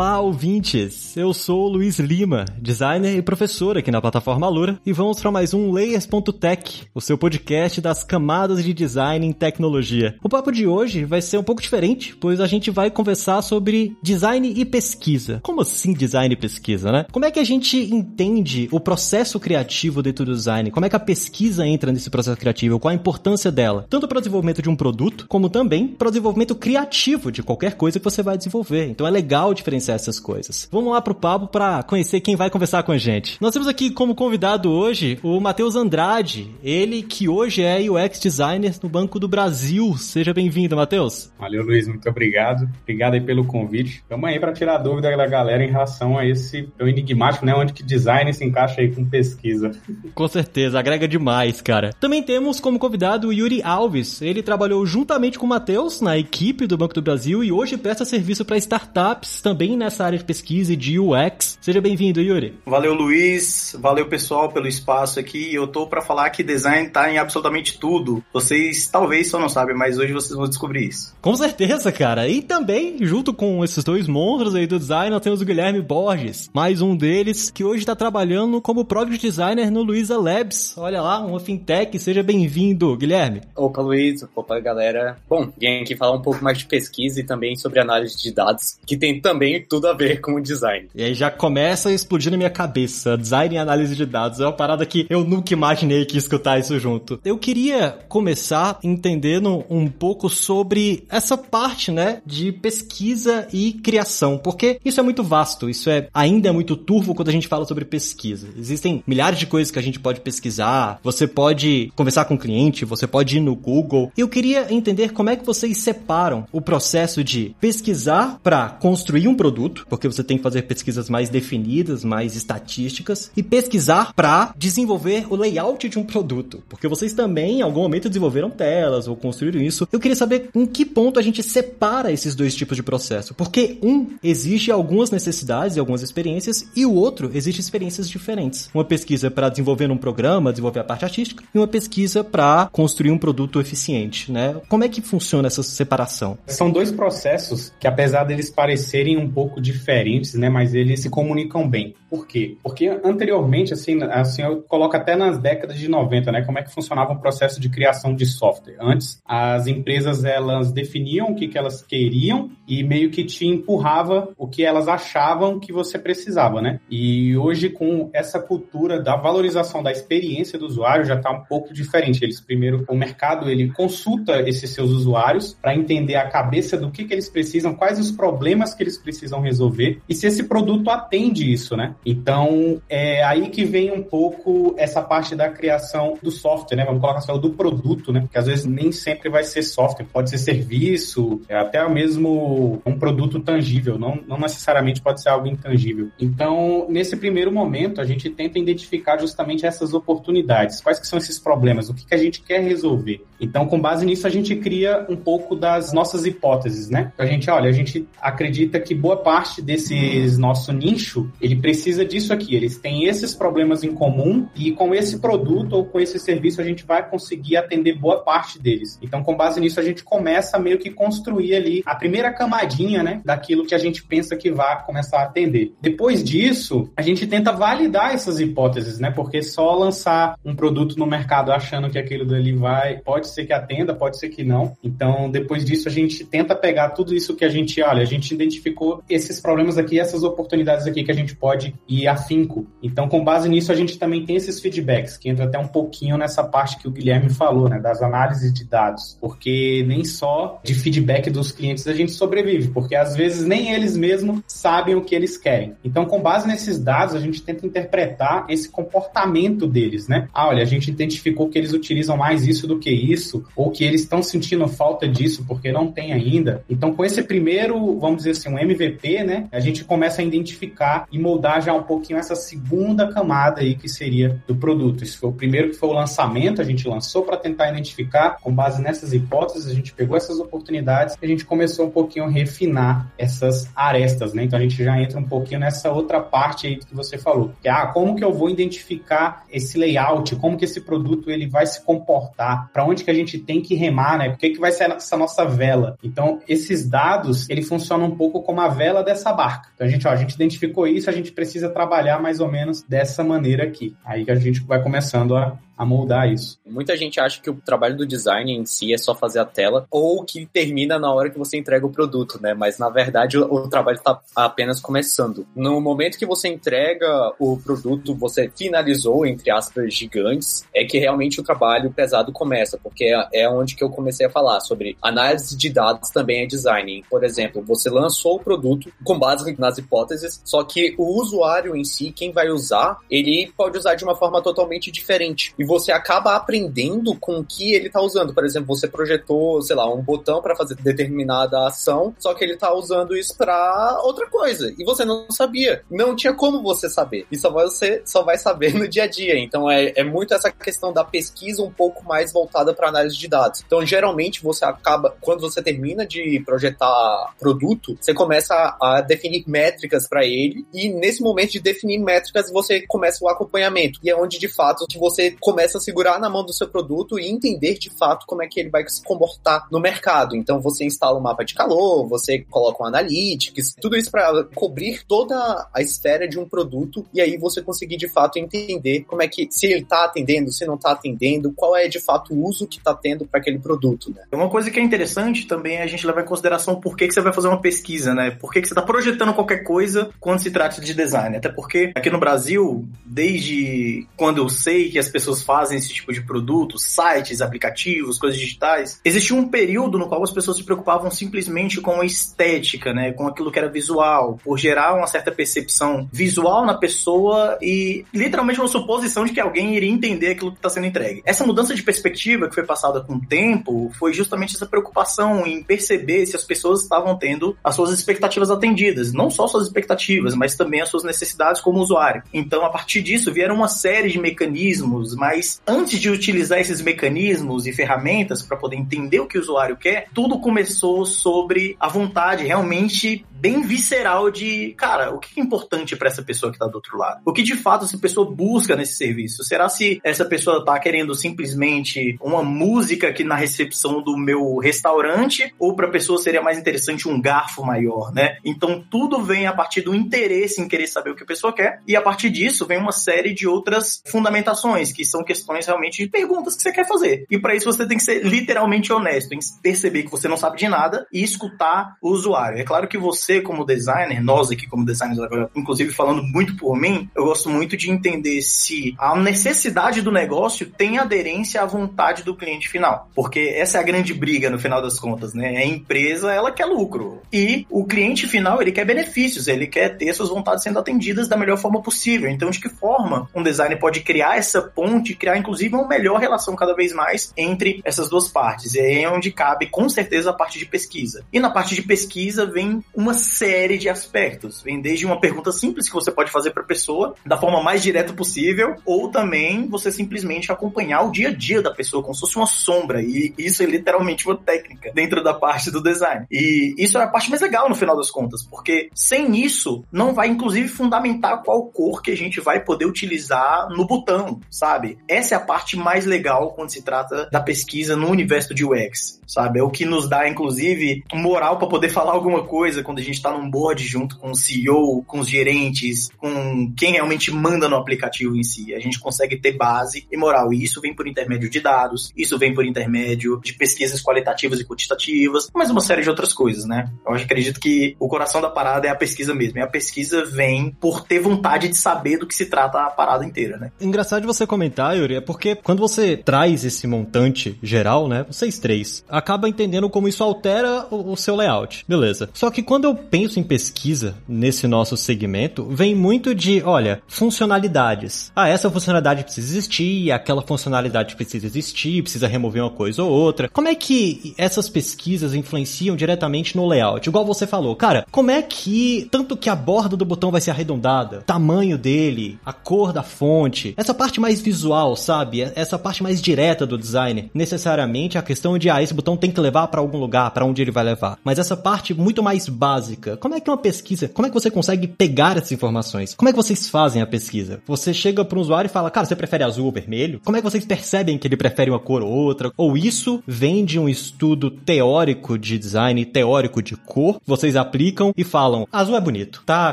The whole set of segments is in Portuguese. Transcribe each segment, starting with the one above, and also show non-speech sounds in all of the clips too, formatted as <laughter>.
Olá, ouvintes! Eu sou o Luiz Lima, designer e professor aqui na plataforma Alura, e vamos para mais um Layers.tech, o seu podcast das camadas de design em tecnologia. O papo de hoje vai ser um pouco diferente, pois a gente vai conversar sobre design e pesquisa. Como assim design e pesquisa, né? Como é que a gente entende o processo criativo dentro do design? Como é que a pesquisa entra nesse processo criativo? Qual a importância dela? Tanto para o desenvolvimento de um produto, como também para o desenvolvimento criativo de qualquer coisa que você vai desenvolver. Então é legal diferenciar essas coisas. Vamos lá pro papo para conhecer quem vai conversar com a gente. Nós temos aqui como convidado hoje o Matheus Andrade, ele que hoje é UX designer no Banco do Brasil. Seja bem-vindo, Matheus. Valeu, Luiz, muito obrigado. Obrigado aí pelo convite. Vamos aí para tirar a dúvida da galera em relação a esse tão enigmático, né, onde que design se encaixa aí com pesquisa. Com certeza, agrega demais, cara. Também temos como convidado o Yuri Alves. Ele trabalhou juntamente com o Matheus na equipe do Banco do Brasil e hoje presta serviço para startups também também nessa área de pesquisa e de UX. Seja bem-vindo, Yuri. Valeu, Luiz. Valeu, pessoal, pelo espaço aqui. Eu tô para falar que design tá em absolutamente tudo. Vocês talvez só não sabem, mas hoje vocês vão descobrir isso. Com certeza, cara. E também, junto com esses dois monstros aí do design, nós temos o Guilherme Borges. Mais um deles que hoje está trabalhando como Product Designer no Luiza Labs. Olha lá, uma fintech. Seja bem-vindo, Guilherme. Opa, Luiz. Opa, galera. Bom, vim aqui falar um pouco mais de pesquisa e também sobre análise de dados, que tem também tudo a ver com o design. E aí já começa a explodir na minha cabeça. Design e análise de dados é uma parada que eu nunca imaginei que escutar isso junto. Eu queria começar entendendo um pouco sobre essa parte, né, de pesquisa e criação, porque isso é muito vasto, isso é ainda é muito turvo quando a gente fala sobre pesquisa. Existem milhares de coisas que a gente pode pesquisar, você pode conversar com o cliente, você pode ir no Google. Eu queria entender como é que vocês separam o processo de pesquisar para construir um produto, porque você tem que fazer pesquisas mais definidas, mais estatísticas, e pesquisar para desenvolver o layout de um produto, porque vocês também em algum momento desenvolveram telas ou construíram isso. Eu queria saber em que ponto a gente separa esses dois tipos de processo, porque um exige algumas necessidades e algumas experiências e o outro exige experiências diferentes. Uma pesquisa para desenvolver um programa, desenvolver a parte artística, e uma pesquisa para construir um produto eficiente, né? Como é que funciona essa separação? São dois processos que apesar deles parecerem um pouco diferentes, né? Mas eles se comunicam bem. Por quê? Porque anteriormente, assim, assim, eu coloco até nas décadas de 90, né? Como é que funcionava o processo de criação de software. Antes, as empresas, elas definiam o que, que elas queriam e meio que te empurrava o que elas achavam que você precisava, né? E hoje, com essa cultura da valorização da experiência do usuário, já está um pouco diferente. Eles, primeiro, o mercado, ele consulta esses seus usuários para entender a cabeça do que, que eles precisam, quais os problemas que eles precisam precisam resolver e se esse produto atende isso, né? Então, é aí que vem um pouco essa parte da criação do software, né? Vamos colocar assim, do produto, né? Porque às vezes nem sempre vai ser software, pode ser serviço, é até mesmo um produto tangível, não, não necessariamente pode ser algo intangível. Então, nesse primeiro momento, a gente tenta identificar justamente essas oportunidades. Quais que são esses problemas? O que, que a gente quer resolver? Então, com base nisso, a gente cria um pouco das nossas hipóteses, né? A gente, olha, a gente acredita que boa parte desses nosso nicho, ele precisa disso aqui. Eles têm esses problemas em comum e com esse produto ou com esse serviço a gente vai conseguir atender boa parte deles. Então, com base nisso, a gente começa meio que construir ali a primeira camadinha, né, daquilo que a gente pensa que vai começar a atender. Depois disso, a gente tenta validar essas hipóteses, né, porque só lançar um produto no mercado achando que aquilo dali vai, pode ser que atenda, pode ser que não. Então, depois disso, a gente tenta pegar tudo isso que a gente, olha, a gente identificou esses problemas aqui, essas oportunidades aqui que a gente pode ir afinco. Então, com base nisso, a gente também tem esses feedbacks, que entra até um pouquinho nessa parte que o Guilherme falou, né, das análises de dados, porque nem só de feedback dos clientes a gente sobrevive, porque às vezes nem eles mesmos sabem o que eles querem. Então, com base nesses dados, a gente tenta interpretar esse comportamento deles, né? Ah, olha, a gente identificou que eles utilizam mais isso do que isso, ou que eles estão sentindo falta disso porque não tem ainda. Então, com esse primeiro, vamos dizer assim, um MVP Né, a gente começa a identificar e moldar já um pouquinho essa segunda camada aí que seria do produto. Isso foi o primeiro que foi o lançamento, a gente lançou para tentar identificar, com base nessas hipóteses, a gente pegou essas oportunidades e a gente começou um pouquinho a refinar essas arestas, né? Então a gente já entra um pouquinho nessa outra parte aí que você falou, que é ah, como que eu vou identificar esse layout, como que esse produto ele vai se comportar, para onde que a gente tem que remar, né? O que que vai ser essa nossa vela? Então esses dados, ele funciona um pouco como a vela dessa barca. Então a gente, ó, a gente identificou isso, a gente precisa trabalhar mais ou menos dessa maneira aqui. Aí que a gente vai começando a a moldar isso. Muita gente acha que o trabalho do design em si é só fazer a tela ou que termina na hora que você entrega o produto, né? Mas na verdade o, trabalho está apenas começando. No momento que você entrega o produto, você finalizou, entre aspas, gigantes, é que realmente o trabalho pesado começa, porque é, é onde que eu comecei a falar sobre análise de dados também é design. Por exemplo, você lançou o produto com base nas hipóteses, só que o usuário em si, quem vai usar, ele pode usar de uma forma totalmente diferente. E você acaba aprendendo com o que ele está usando. Por exemplo, você projetou, sei lá, um botão para fazer determinada ação, só que ele está usando isso para outra coisa. E você não sabia. Não tinha como você saber. E só você só vai saber <laughs> no dia a dia. Então é, é muito essa questão da pesquisa um pouco mais voltada para análise de dados. Então, geralmente, você acaba, quando você termina de projetar produto, você começa a, a definir métricas para ele. E nesse momento de definir métricas, você começa o acompanhamento. E é onde, de fato, que você começa começa a segurar na mão do seu produto e entender de fato como é que ele vai se comportar no mercado. Então você instala um mapa de calor, você coloca um analytics, tudo isso para cobrir toda a esfera de um produto e aí você conseguir de fato entender como é que se ele está atendendo, se não está atendendo, qual é de fato o uso que está tendo para aquele produto. Né? Uma coisa que é interessante também é a gente levar em consideração por que, que você vai fazer uma pesquisa, né? Por que, que você está projetando qualquer coisa quando se trata de design. Até porque aqui no Brasil, desde quando eu sei que as pessoas fazem esse tipo de produto, sites, aplicativos, coisas digitais, existia um período no qual as pessoas se preocupavam simplesmente com a estética, né, com aquilo que era visual, por gerar uma certa percepção visual na pessoa e literalmente uma suposição de que alguém iria entender aquilo que está sendo entregue. Essa mudança de perspectiva que foi passada com o tempo foi justamente essa preocupação em perceber se as pessoas estavam tendo as suas expectativas atendidas, não só suas expectativas, mas também as suas necessidades como usuário. Então, a partir disso, vieram uma série de mecanismos mais mas antes de utilizar esses mecanismos e ferramentas para poder entender o que o usuário quer, tudo começou sobre a vontade realmente bem visceral de, cara, o que é importante para essa pessoa que está do outro lado? O que de fato essa pessoa busca nesse serviço? Será se essa pessoa está querendo simplesmente uma música aqui na recepção do meu restaurante ou para a pessoa seria mais interessante um garfo maior, né? Então tudo vem a partir do interesse em querer saber o que a pessoa quer e a partir disso vem uma série de outras fundamentações que são questões realmente de perguntas que você quer fazer. E para isso você tem que ser literalmente honesto em perceber que você não sabe de nada e escutar o usuário. É claro que você, como designer, nós aqui como designers, inclusive falando muito por mim, eu gosto muito de entender se a necessidade do negócio tem aderência à vontade do cliente final. Porque essa é a grande briga no final das contas, né? A empresa, ela quer lucro. E o cliente final, ele quer benefícios, ele quer ter suas vontades sendo atendidas da melhor forma possível. Então, de que forma um designer pode criar essa ponte criar, inclusive, uma melhor relação cada vez mais entre essas duas partes. E aí é onde cabe, com certeza, a parte de pesquisa. E na parte de pesquisa vem uma série de aspectos. Vem desde uma pergunta simples que você pode fazer para a pessoa, da forma mais direta possível, ou também você simplesmente acompanhar o dia a dia da pessoa, como se fosse uma sombra. E isso é literalmente uma técnica dentro da parte do design. E isso é a parte mais legal no final das contas, porque sem isso, não vai, inclusive, fundamentar qual cor que a gente vai poder utilizar no botão, sabe? essa é a parte mais legal quando se trata da pesquisa no universo de UX, sabe? É o que nos dá, inclusive, moral para poder falar alguma coisa quando a gente está num board junto com o CEO, com os gerentes, com quem realmente manda no aplicativo em si. A gente consegue ter base e moral. E isso vem por intermédio de dados, isso vem por intermédio de pesquisas qualitativas e quantitativas, mas uma série de outras coisas, né? Eu acredito que o coração da parada é a pesquisa mesmo. E a pesquisa vem por ter vontade de saber do que se trata a parada inteira, né? Engraçado de você comentar, Yuri, é porque quando você traz esse montante geral, né, vocês três, a acaba entendendo como isso altera o, o seu layout. Beleza. Só que quando eu penso em pesquisa nesse nosso segmento, vem muito de, olha, funcionalidades. Ah, essa funcionalidade precisa existir, aquela funcionalidade precisa existir, precisa remover uma coisa ou outra. Como é que essas pesquisas influenciam diretamente no layout? Igual você falou, cara, como é que tanto que a borda do botão vai ser arredondada, tamanho dele, a cor da fonte, essa parte mais visual, sabe? Essa parte mais direta do design, necessariamente a questão de ah, esse botão tem que levar para algum lugar, para onde ele vai levar. Mas essa parte muito mais básica, como é que uma pesquisa, como é que você consegue pegar essas informações? Como é que vocês fazem a pesquisa? Você chega para um usuário e fala, cara, você prefere azul ou vermelho? Como é que vocês percebem que ele prefere uma cor ou outra? Ou isso vem de um estudo teórico de design, teórico de cor, vocês aplicam e falam, azul é bonito, tá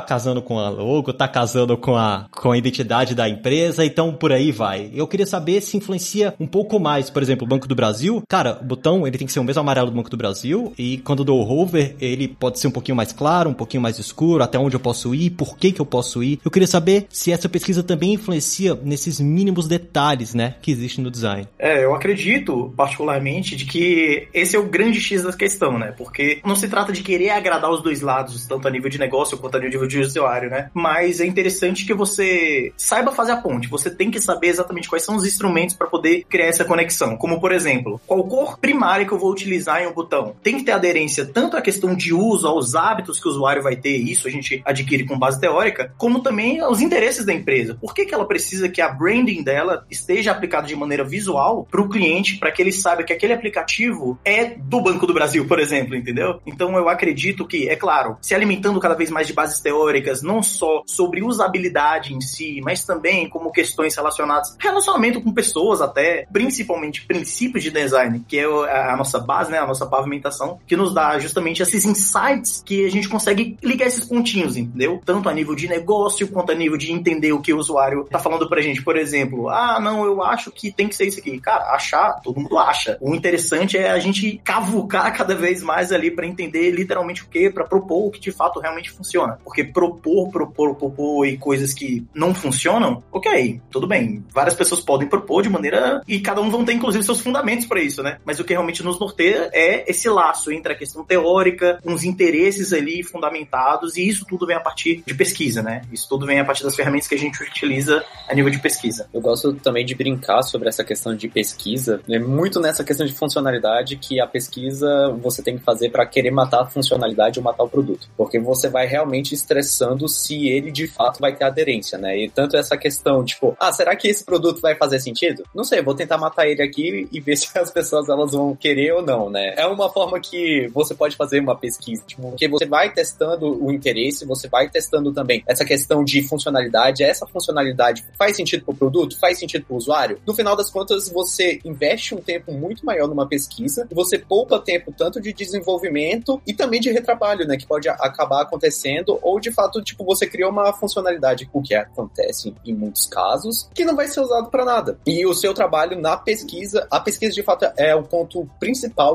casando com a logo, tá casando com a, com a identidade da empresa, então por aí vai. Eu queria saber se influencia um pouco mais, por exemplo, o Banco do Brasil, cara, o botão ele tem que ser o mesmo amarelo do Banco do Brasil e quando dou o hover, ele pode ser um pouquinho mais claro, um pouquinho mais escuro, até onde eu posso ir, por que que eu posso ir. Eu queria saber se essa pesquisa também influencia nesses mínimos detalhes, né, que existem no design. É, eu acredito particularmente de que esse é o grande X da questão, né? Porque não se trata de querer agradar os dois lados, tanto a nível de negócio quanto a nível de usuário, né? Mas é interessante que você saiba fazer a ponte. Você tem que saber exatamente quais são os instrumentos para poder criar essa conexão. Como, por exemplo, qual cor primária que eu vou utilizar em um botão? Tem que ter aderência tanto à questão de uso, aos hábitos que o usuário vai ter, isso a gente adquire com base teórica, como também aos interesses da empresa. Por que, que ela precisa que a branding dela esteja aplicada de maneira visual para o cliente, para que ele saiba que aquele aplicativo é do Banco do Brasil, por exemplo, entendeu? Então eu acredito que, é claro, se alimentando cada vez mais de bases teóricas, não só sobre usabilidade em si, mas também como questões relacionadas relacionamento com pessoas até, principalmente princípios de design, que é a nossa base, né, a nossa pavimentação, que nos dá justamente esses insights que a gente consegue ligar esses pontinhos, entendeu? Tanto a nível de negócio quanto a nível de entender o que o usuário tá falando pra gente. Por exemplo, ah, não, eu acho que tem que ser isso aqui. Cara, achar, todo mundo acha. O interessante é a gente cavucar <laughs> cada vez mais ali para entender literalmente o que, para propor o que de fato realmente funciona. Porque propor, propor, propor e coisas que não funcionam, ok, tudo bem. Várias pessoas podem propor de maneira. E cada um vão ter, inclusive, seus fundamentos para isso, né? Mas o que realmente nos norteia é esse laço entre a questão teórica, uns interesses ali fundamentados, e isso tudo vem a partir de pesquisa, né? Isso tudo vem a partir das ferramentas que a gente utiliza a nível de pesquisa. Eu gosto também de brincar sobre essa questão de pesquisa, né? muito nessa questão de funcionalidade que a pesquisa você tem que fazer para querer matar a funcionalidade ou matar o produto, porque você vai realmente estressando se ele de fato vai ter aderência, né? E tanto essa questão, tipo, ah, será que esse produto vai fazer sentido? Não sei, vou tentar matar ele aqui e ver <laughs> se as pessoas elas vão querer ou não, né? É uma forma que você pode fazer uma pesquisa, tipo, porque você vai testando o interesse, você vai testando também essa questão de funcionalidade, essa funcionalidade faz sentido para o produto, faz sentido para o usuário. No final das contas, você investe um tempo muito maior numa pesquisa e você poupa tempo tanto de desenvolvimento e também de retrabalho, né, que pode acabar acontecendo ou de fato, tipo, você cria uma funcionalidade, o que acontece em muitos casos, que não vai ser usado para nada. E o seu trabalho na pesquisa, a pesquisa de fato é o ponto principal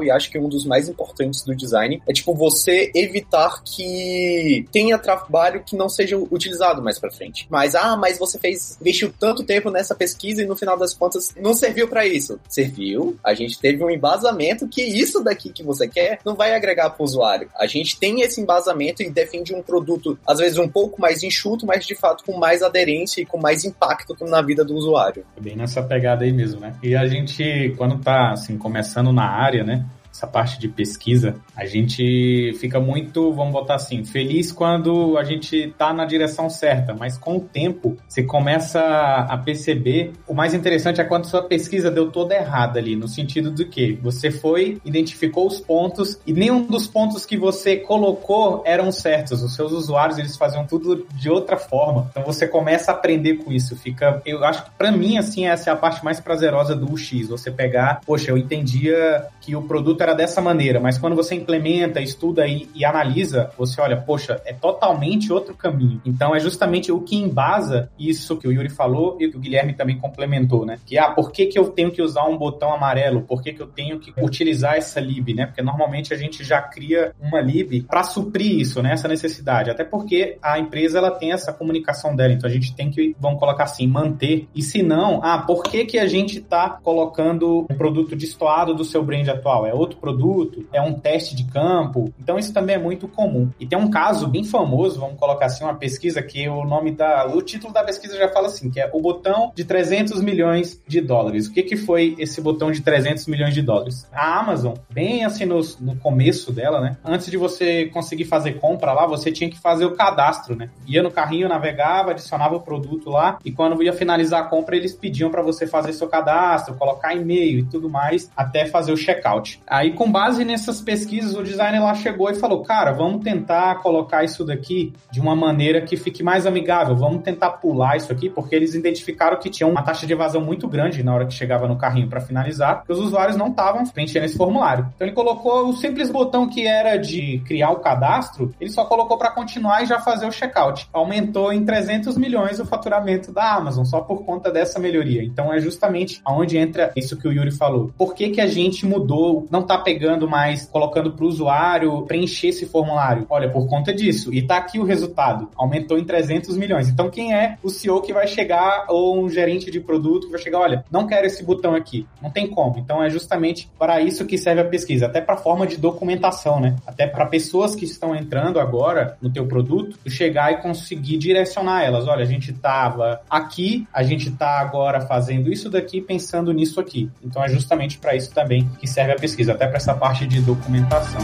e acho que um dos mais importantes do design é tipo você evitar que tenha trabalho que não seja utilizado mais para frente. Mas ah, mas você fez investiu tanto tempo nessa pesquisa e no final das contas não serviu para isso. Serviu. A gente teve um embasamento que isso daqui que você quer não vai agregar para o usuário. A gente tem esse embasamento e defende um produto às vezes um pouco mais enxuto, mas de fato com mais aderência e com mais impacto na vida do usuário. Bem nessa pegada aí mesmo, né? E a gente quando tá assim começando na área, né? Essa parte de pesquisa, a gente fica muito, vamos botar assim, feliz quando a gente tá na direção certa, mas com o tempo você começa a perceber. O mais interessante é quando sua pesquisa deu toda errada ali, no sentido do que você foi, identificou os pontos e nenhum dos pontos que você colocou eram certos. Os seus usuários eles faziam tudo de outra forma. Então você começa a aprender com isso. Fica, eu acho que para mim assim essa é a parte mais prazerosa do UX. Você pegar, poxa, eu entendia que o produto era dessa maneira, mas quando você implementa, estuda e, e, analisa, você olha, poxa, é totalmente outro caminho. Então é justamente o que embasa isso que o Yuri falou e que o Guilherme também complementou, né? Que, ah, por que, que eu tenho que usar um botão amarelo? Por que, que eu tenho que utilizar essa lib, né? Porque normalmente a gente já cria uma lib para suprir isso, né? Essa necessidade. Até porque a empresa ela tem essa comunicação dela, então a gente tem que, vamos colocar assim, manter. E se não, ah, por que, que a gente está colocando um produto destoado do seu brand atual? É outro outro produto, é um teste de campo. Então isso também é muito comum. E tem um caso bem famoso, vamos colocar assim, uma pesquisa que o nome da, o título da pesquisa já fala assim, que é o botão de 300 milhões de dólares. O que que foi esse botão de 300 milhões de dólares? A Amazon, bem assim no, no começo dela, né? Antes de você conseguir fazer compra lá, você tinha que fazer o cadastro, né? Ia no carrinho, navegava, adicionava o produto lá e quando ia finalizar a compra, eles pediam para você fazer seu cadastro, colocar e-mail e tudo mais, até fazer o checkout. Aí, com base nessas pesquisas, o designer lá chegou e falou: Cara, vamos tentar colocar isso daqui de uma maneira que fique mais amigável, vamos tentar pular isso aqui, porque eles identificaram que tinha uma taxa de evasão muito grande na hora que chegava no carrinho para finalizar, que os usuários não estavam preenchendo esse formulário. Então, ele colocou o simples botão que era de criar o cadastro, ele só colocou para continuar e já fazer o checkout. Aumentou em 300 milhões o faturamento da Amazon, só por conta dessa melhoria. Então, é justamente aonde entra isso que o Yuri falou. Por que, que a gente mudou, não tá pegando mais, colocando para o usuário preencher esse formulário? Olha, por conta disso. E tá aqui o resultado. Aumentou em 300 milhões. Então, quem é o CEO que vai chegar, ou um gerente de produto que vai chegar, olha, não quero esse botão aqui. Não tem como. Então, é justamente para isso que serve a pesquisa. Até para forma de documentação, né? Até para pessoas que estão entrando agora no teu produto, chegar e conseguir direcionar elas. Olha, a gente tava aqui, a gente tá agora fazendo isso daqui, pensando nisso aqui. Então, é justamente para isso também que serve a pesquisa, até para essa parte de documentação.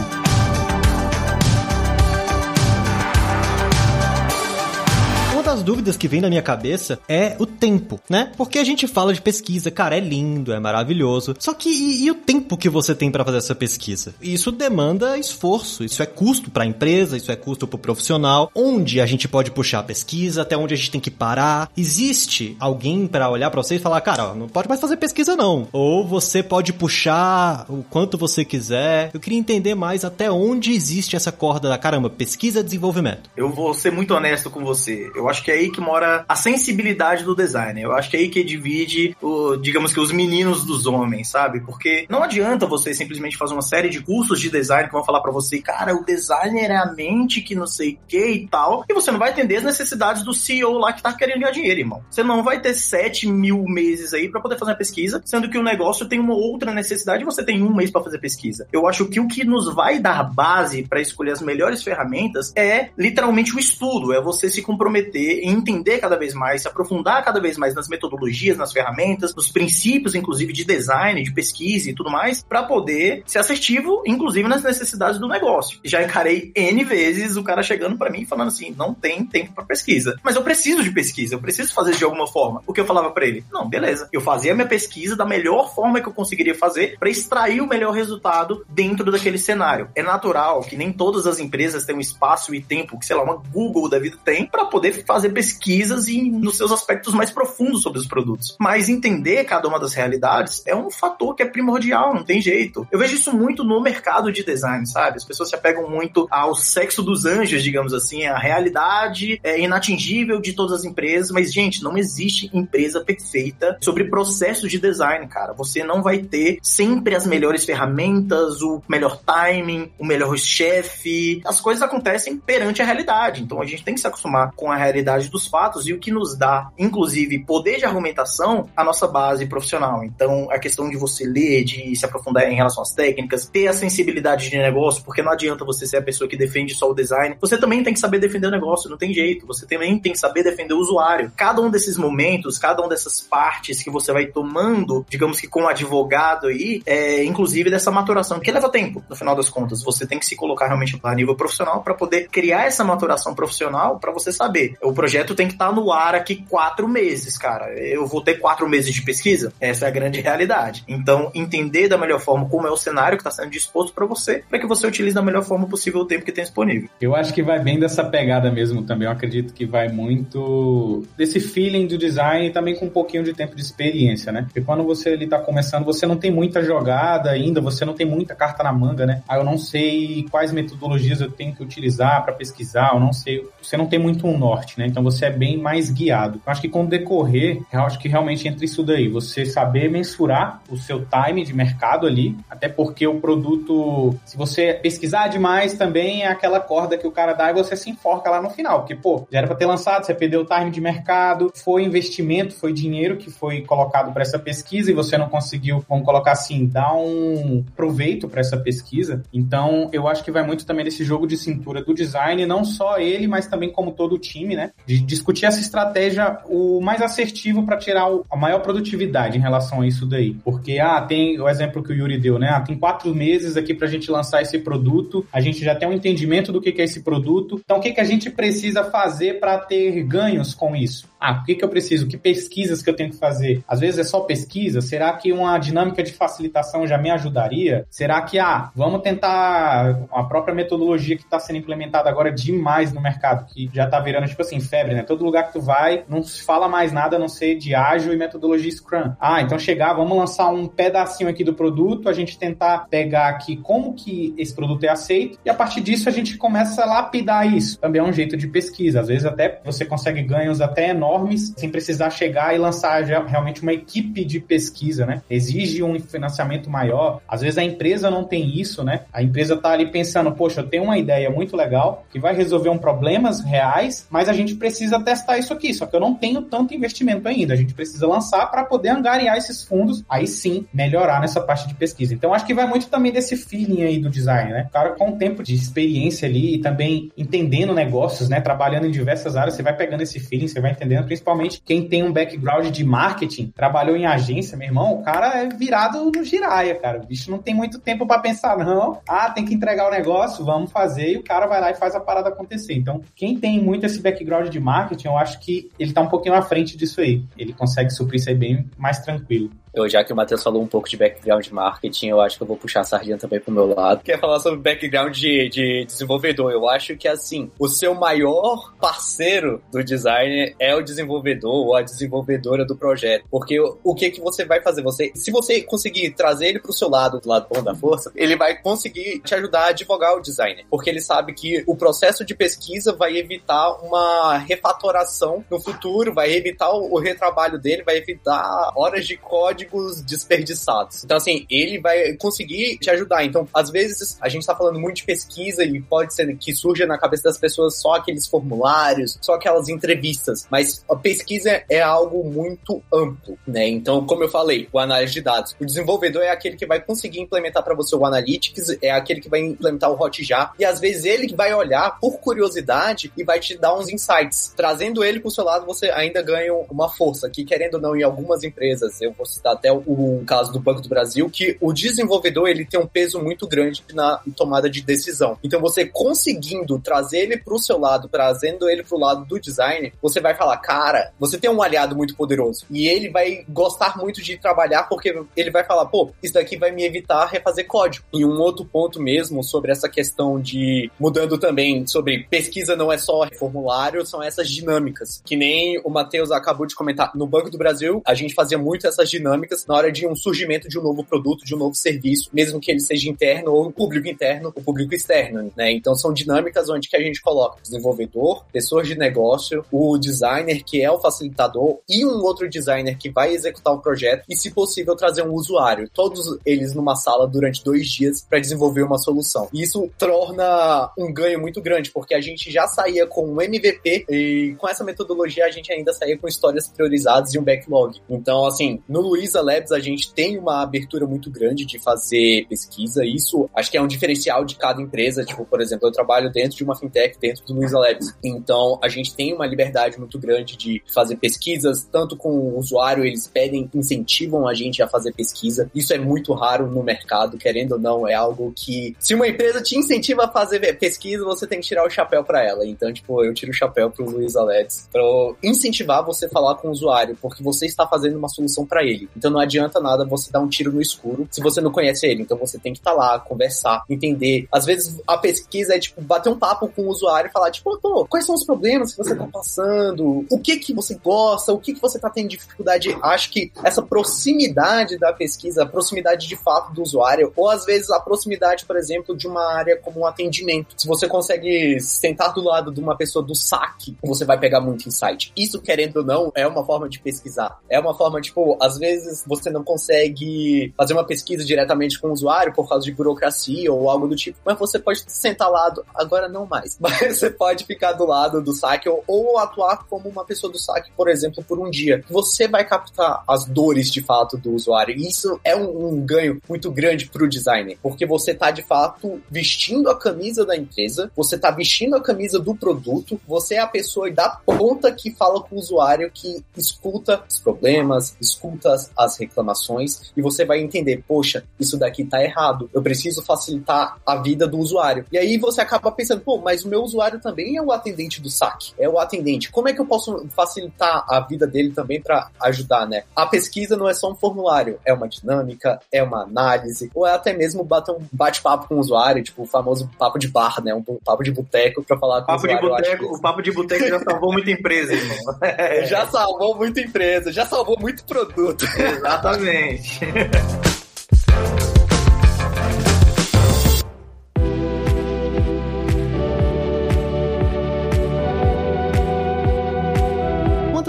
Das dúvidas que vem na minha cabeça é o tempo, né? Porque a gente fala de pesquisa, cara, é lindo, é maravilhoso. Só que e, e o tempo que você tem para fazer essa pesquisa? Isso demanda esforço, isso é custo para a empresa, isso é custo para o profissional. Onde a gente pode puxar a pesquisa, até onde a gente tem que parar? Existe alguém para olhar para você e falar, cara, não pode mais fazer pesquisa não. Ou você pode puxar o quanto você quiser. Eu queria entender mais até onde existe essa corda da caramba, pesquisa desenvolvimento. Eu vou ser muito honesto com você. Eu acho acho que é aí que mora a sensibilidade do design. Eu acho que é aí que divide, o, digamos que, os meninos dos homens, sabe? Porque não adianta você simplesmente fazer uma série de cursos de design que vão falar para você, cara, o designer é a mente que não sei o que e tal, e você não vai entender as necessidades do CEO lá que tá querendo ganhar dinheiro, irmão. Você não vai ter 7 mil meses aí para poder fazer uma pesquisa, sendo que o negócio tem uma outra necessidade e você tem um mês para fazer pesquisa. Eu acho que o que nos vai dar base para escolher as melhores ferramentas é literalmente o estudo, é você se comprometer entender cada vez mais, se aprofundar cada vez mais nas metodologias, nas ferramentas, nos princípios, inclusive, de design, de pesquisa e tudo mais, para poder ser assertivo, inclusive nas necessidades do negócio. Já encarei N vezes o cara chegando para mim falando assim: não tem tempo para pesquisa. Mas eu preciso de pesquisa, eu preciso fazer de alguma forma. O que eu falava para ele? Não, beleza. Eu fazia minha pesquisa da melhor forma que eu conseguiria fazer para extrair o melhor resultado dentro daquele cenário. É natural que nem todas as empresas têm um espaço e tempo que, sei lá, uma Google da vida tem para poder fazer fazer pesquisas e nos seus aspectos mais profundos sobre os produtos. Mas entender cada uma das realidades é um fator que é primordial, não tem jeito. Eu vejo isso muito no mercado de design, sabe? As pessoas se apegam muito ao sexo dos anjos, digamos assim, a realidade é inatingível de todas as empresas, mas gente, não existe empresa perfeita sobre processo de design, cara. Você não vai ter sempre as melhores ferramentas, o melhor timing, o melhor chefe. As coisas acontecem perante a realidade. Então a gente tem que se acostumar com a realidade realidade dos fatos e o que nos dá, inclusive, poder de argumentação, a nossa base profissional. Então, a questão de você ler, de se aprofundar em relação às técnicas, ter a sensibilidade de negócio, porque não adianta você ser a pessoa que defende só o design. Você também tem que saber defender o negócio, não tem jeito. Você também tem que saber defender o usuário. Cada um desses momentos, cada um dessas partes que você vai tomando, digamos que como advogado aí, é inclusive dessa maturação, que leva tempo, no final das contas. Você tem que se colocar realmente a nível profissional para poder criar essa maturação profissional para você saber o projeto tem que estar tá no ar aqui quatro meses, cara. Eu vou ter quatro meses de pesquisa? Essa é a grande realidade. Então, entender da melhor forma como é o cenário que está sendo disposto para você, para que você utilize da melhor forma possível o tempo que tem disponível. Eu acho que vai bem dessa pegada mesmo também. Eu acredito que vai muito desse feeling do design e também com um pouquinho de tempo de experiência, né? Porque quando você ali tá começando, você não tem muita jogada ainda, você não tem muita carta na manga, né? Ah, eu não sei quais metodologias eu tenho que utilizar para pesquisar, eu não sei. Você não tem muito um norte, né? Então você é bem mais guiado. Eu acho que com o decorrer, eu acho que realmente entra isso daí. Você saber mensurar o seu time de mercado ali, até porque o produto, se você pesquisar demais também é aquela corda que o cara dá e você se enforca lá no final. Porque, pô, já era pra ter lançado, você perdeu o time de mercado, foi investimento, foi dinheiro que foi colocado para essa pesquisa e você não conseguiu, vamos colocar assim, dar um proveito para essa pesquisa. Então, eu acho que vai muito também desse jogo de cintura do design, não só ele, mas também como todo o time, né? De discutir essa estratégia o mais assertivo para tirar a maior produtividade em relação a isso daí. Porque, ah, tem o exemplo que o Yuri deu, né? Ah, tem quatro meses aqui pra gente lançar esse produto, a gente já tem um entendimento do que é esse produto. Então, o que, que a gente precisa fazer para ter ganhos com isso? Ah, o que, que eu preciso? Que pesquisas que eu tenho que fazer? Às vezes é só pesquisa. Será que uma dinâmica de facilitação já me ajudaria? Será que, ah, vamos tentar a própria metodologia que está sendo implementada agora demais no mercado, que já está virando, tipo assim, febre, né? Todo lugar que tu vai, não se fala mais nada a não ser de ágil e metodologia Scrum. Ah, então chegar, vamos lançar um pedacinho aqui do produto, a gente tentar pegar aqui como que esse produto é aceito e a partir disso a gente começa a lapidar isso. Também é um jeito de pesquisa. Às vezes até você consegue ganhos até enormes enormes sem precisar chegar e lançar realmente uma equipe de pesquisa, né? Exige um financiamento maior. Às vezes a empresa não tem isso, né? A empresa tá ali pensando, poxa, eu tenho uma ideia muito legal que vai resolver um problemas reais, mas a gente precisa testar isso aqui, só que eu não tenho tanto investimento ainda. A gente precisa lançar para poder angariar esses fundos, aí sim melhorar nessa parte de pesquisa. Então acho que vai muito também desse feeling aí do design, né? O cara com o tempo de experiência ali e também entendendo negócios, né? Trabalhando em diversas áreas, você vai pegando esse feeling, você vai entendendo principalmente quem tem um background de marketing, trabalhou em agência, meu irmão, o cara é virado no giraia, cara. O bicho não tem muito tempo para pensar, não. Ah, tem que entregar o negócio, vamos fazer, e o cara vai lá e faz a parada acontecer. Então, quem tem muito esse background de marketing, eu acho que ele tá um pouquinho à frente disso aí. Ele consegue suprir isso aí bem mais tranquilo. Eu, já que o Matheus falou um pouco de background marketing, eu acho que eu vou puxar a sardinha também pro meu lado. Quer falar sobre background de, de desenvolvedor? Eu acho que, assim, o seu maior parceiro do design é o desenvolvedor ou a desenvolvedora do projeto. Porque o, o que que você vai fazer? Você, se você conseguir trazer ele pro seu lado, do lado bom da força, ele vai conseguir te ajudar a advogar o designer. Porque ele sabe que o processo de pesquisa vai evitar uma refatoração no futuro, vai evitar o, o retrabalho dele, vai evitar horas de código códigos desperdiçados. Então, assim, ele vai conseguir te ajudar. Então, às vezes, a gente tá falando muito de pesquisa e pode ser que surja na cabeça das pessoas só aqueles formulários, só aquelas entrevistas. Mas a pesquisa é algo muito amplo, né? Então, como eu falei, o análise de dados. O desenvolvedor é aquele que vai conseguir implementar para você o Analytics, é aquele que vai implementar o Hotjar. E às vezes ele vai olhar por curiosidade e vai te dar uns insights. Trazendo ele pro seu lado, você ainda ganha uma força. Que querendo ou não, em algumas empresas, eu vou citar até o, o, caso do Banco do Brasil, que o desenvolvedor ele tem um peso muito grande na tomada de decisão. Então você conseguindo trazer ele para o seu lado, trazendo ele para o lado do design, você vai falar, cara, você tem um aliado muito poderoso e ele vai gostar muito de trabalhar porque ele vai falar, pô, isso daqui vai me evitar refazer código. E um outro ponto mesmo sobre essa questão de mudando também sobre pesquisa não é só formulário, são essas dinâmicas que nem o Matheus acabou de comentar. No Banco do Brasil a gente fazia muito essas dinâmicas dinâmicas na hora de um surgimento de um novo produto, de um novo serviço, mesmo que ele seja interno ou público interno ou público externo, né? Então são dinâmicas onde que a gente coloca desenvolvedor, pessoas de negócio, o designer que é o facilitador e um outro designer que vai executar o projeto e, se possível, trazer um usuário. Todos eles numa sala durante dois dias para desenvolver uma solução. E isso torna um ganho muito grande, porque a gente já saía com um MVP e com essa metodologia a gente ainda saía com histórias priorizadas e um backlog. Então, assim, no Luiz Luiza Labs a gente tem uma abertura muito grande de fazer pesquisa. Isso acho que é um diferencial de cada empresa. Tipo, por exemplo, eu trabalho dentro de uma fintech, dentro do Luiza Labs. Então, a gente tem uma liberdade muito grande de fazer pesquisas, tanto com o usuário, eles pedem, incentivam a gente a fazer pesquisa. Isso é muito raro no mercado, querendo ou não, é algo que se uma empresa te incentiva a fazer pesquisa, você tem que tirar o chapéu para ela. Então, tipo, eu tiro o chapéu pro Luiza Labs para incentivar você a falar com o usuário, porque você está fazendo uma solução para ele. Então não adianta nada você dar um tiro no escuro se você não conhece ele. Então você tem que estar tá lá, conversar, entender. Às vezes a pesquisa é tipo bater um papo com o usuário e falar tipo, pô, quais são os problemas que você tá passando? O que que você gosta? O que que você tá tendo dificuldade? Acho que essa proximidade da pesquisa, a proximidade de fato do usuário, ou às vezes a proximidade, por exemplo, de uma área como um atendimento. Se você consegue sentar do lado de uma pessoa do saque, você vai pegar muito insight. Isso, querendo ou não, é uma forma de pesquisar. É uma forma, tipo, às vezes você não consegue fazer uma pesquisa diretamente com o usuário por causa de burocracia ou algo do tipo, mas você pode sentar ao lado, agora não mais, <laughs> mas você pode ficar do lado do saque ou, ou atuar como uma pessoa do saque, por exemplo, por um dia. Você vai captar as dores de fato do usuário. E isso é um, um ganho muito grande pro designer, porque você tá de fato vestindo a camisa da empresa, você tá vestindo a camisa do produto, você é a pessoa da ponta que fala com o usuário, que escuta os problemas, escuta as reclamações e você vai entender, poxa, isso daqui tá errado, eu preciso facilitar a vida do usuário. E aí você acaba pensando, pô, mas o meu usuário também é o atendente do saque, é o atendente. Como é que eu posso facilitar a vida dele também para ajudar, né? A pesquisa não é só um formulário, é uma dinâmica, é uma análise, ou é até mesmo bater um bate-papo com o usuário, tipo o famoso papo de bar, né? Um papo de boteco para falar com papo o usuário. De boteco, o papo de boteco já salvou muita empresa, irmão. <laughs> já salvou muita empresa, já salvou muito produto. <laughs> Exatamente.